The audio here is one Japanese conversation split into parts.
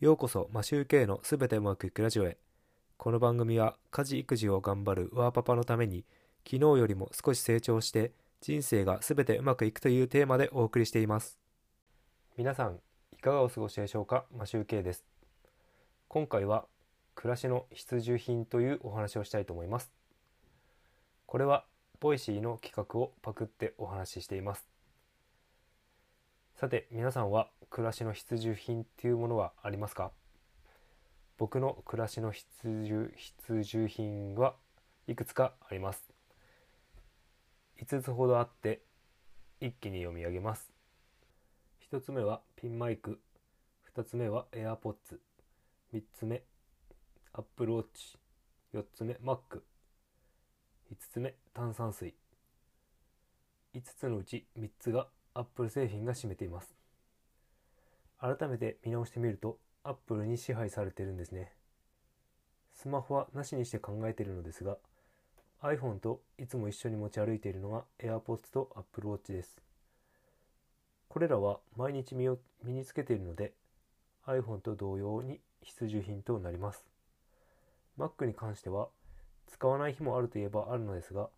ようこそマシューケイのすべてうまくいくラジオへ。この番組は家事育児を頑張るワーパパのために昨日よりも少し成長して人生がすべてうまくいくというテーマでお送りしています。皆さんいかがお過ごしでしょうか？マシューケイです。今回は暮らしの必需品というお話をしたいと思います。これはボイシーの企画をパクってお話ししています。さて皆さんは暮らしの必需品っていうものはありますか？僕の暮らしの必需必需品はいくつかあります。5つほどあって一気に読み上げます。1つ目はピンマイク。2つ目は AirPods 3つ目 Apple Watch 4つ目 Mac 5つ目炭酸水。5つのうち3つが Apple 製品が占めています。改めて見直してみると Apple に支配されてるんですね。スマホはなしにして考えているのですが iPhone といつも一緒に持ち歩いているのが AirPods と Apple Watch です。これらは毎日身を身につけているので iPhone と同様に必需品となります。Mac に関しては使わない日もあるといえばあるのですが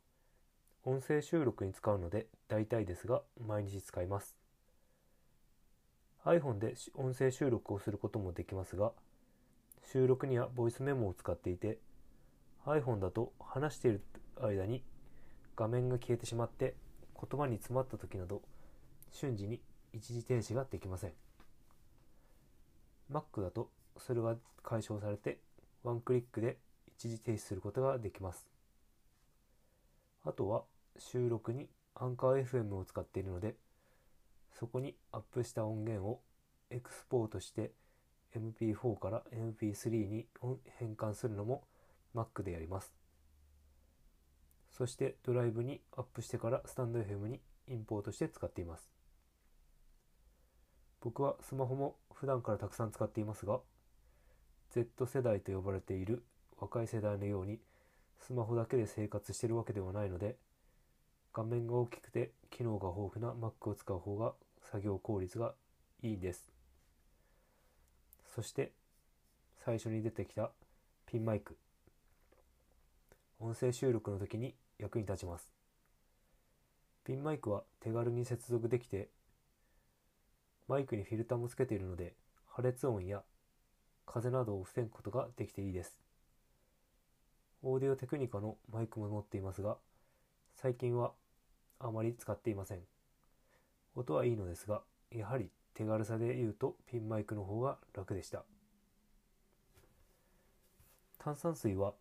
音声収録に使うので大体ですが毎日使います。iPhone で音声収録をすることもできますが収録にはボイスメモを使っていて iPhone だと話している間に画面が消えてしまって言葉に詰まった時など瞬時に一時停止ができません。Mac だとそれが解消されてワンクリックで一時停止することができます。あとは収録にアンカー FM を使っているのでそこにアップした音源をエクスポートして MP4 から MP3 に変換するのも Mac でやります。そしてドライブにアップしてからスタンド FM にインポートして使っています。僕はスマホも普段からたくさん使っていますが Z 世代と呼ばれている若い世代のようにスマホだけで生活してるわけではないので画面が大きくて機能が豊富な Mac を使う方が作業効率がいいです。そして最初に出てきたピンマイク。音声収録の時に役に立ちます。ピンマイクは手軽に接続できてマイクにフィルターもつけているので破裂音や風などを防ぐことができていいです。オーディオテクニカのマイクも持っていますが最近はあまり使っていません。音はいいのですがやはり手軽さで言うとピンマイクの方が楽でした。炭酸水は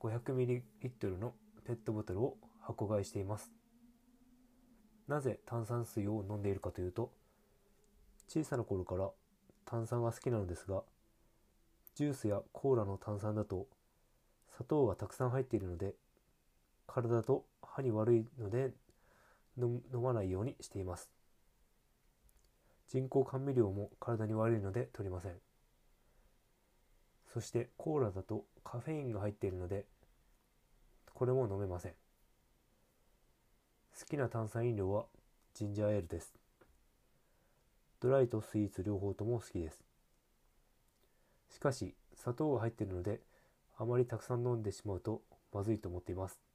500ml のペットボトルを箱買いしています。なぜ炭酸水を飲んでいるかというと小さな頃から炭酸が好きなのですがジュースやコーラの炭酸だと砂糖がたくさん入っているので体と歯に悪いので飲まないようにしています。人工甘味料も体に悪いので取りません。そしてコーラだとカフェインが入っているのでこれも飲めません。好きな炭酸飲料はジンジャーエールです。ドライとスイーツ両方とも好きです。しかし砂糖が入っているのであまりたくさん飲んでしまうとまずいと思っています。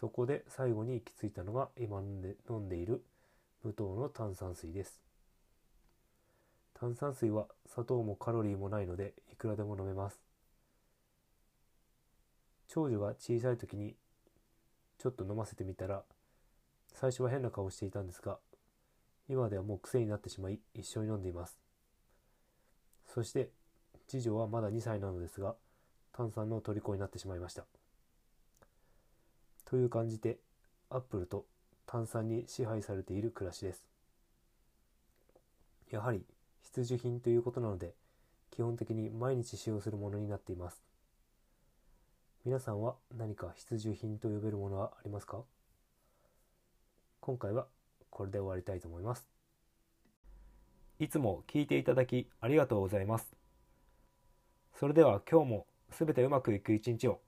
そこで最後に行き着いたのが今飲んで飲んでいる無糖の炭酸水です。炭酸水は砂糖もカロリーもないのでいくらでも飲めます。長女が小さい時にちょっと飲ませてみたら最初は変な顔をしていたんですが今ではもう癖になってしまい一緒に飲んでいます。そして次女はまだ2歳なのですが炭酸の虜になってしまいました。という感じでアップルと炭酸に支配されている暮らしです。やはり必需品ということなので基本的に毎日使用するものになっています。皆さんは何か必需品と呼べるものはありますか？今回はこれで終わりたいと思います。いつも聞いていただきありがとうございます。それでは今日もすべてうまくいく一日を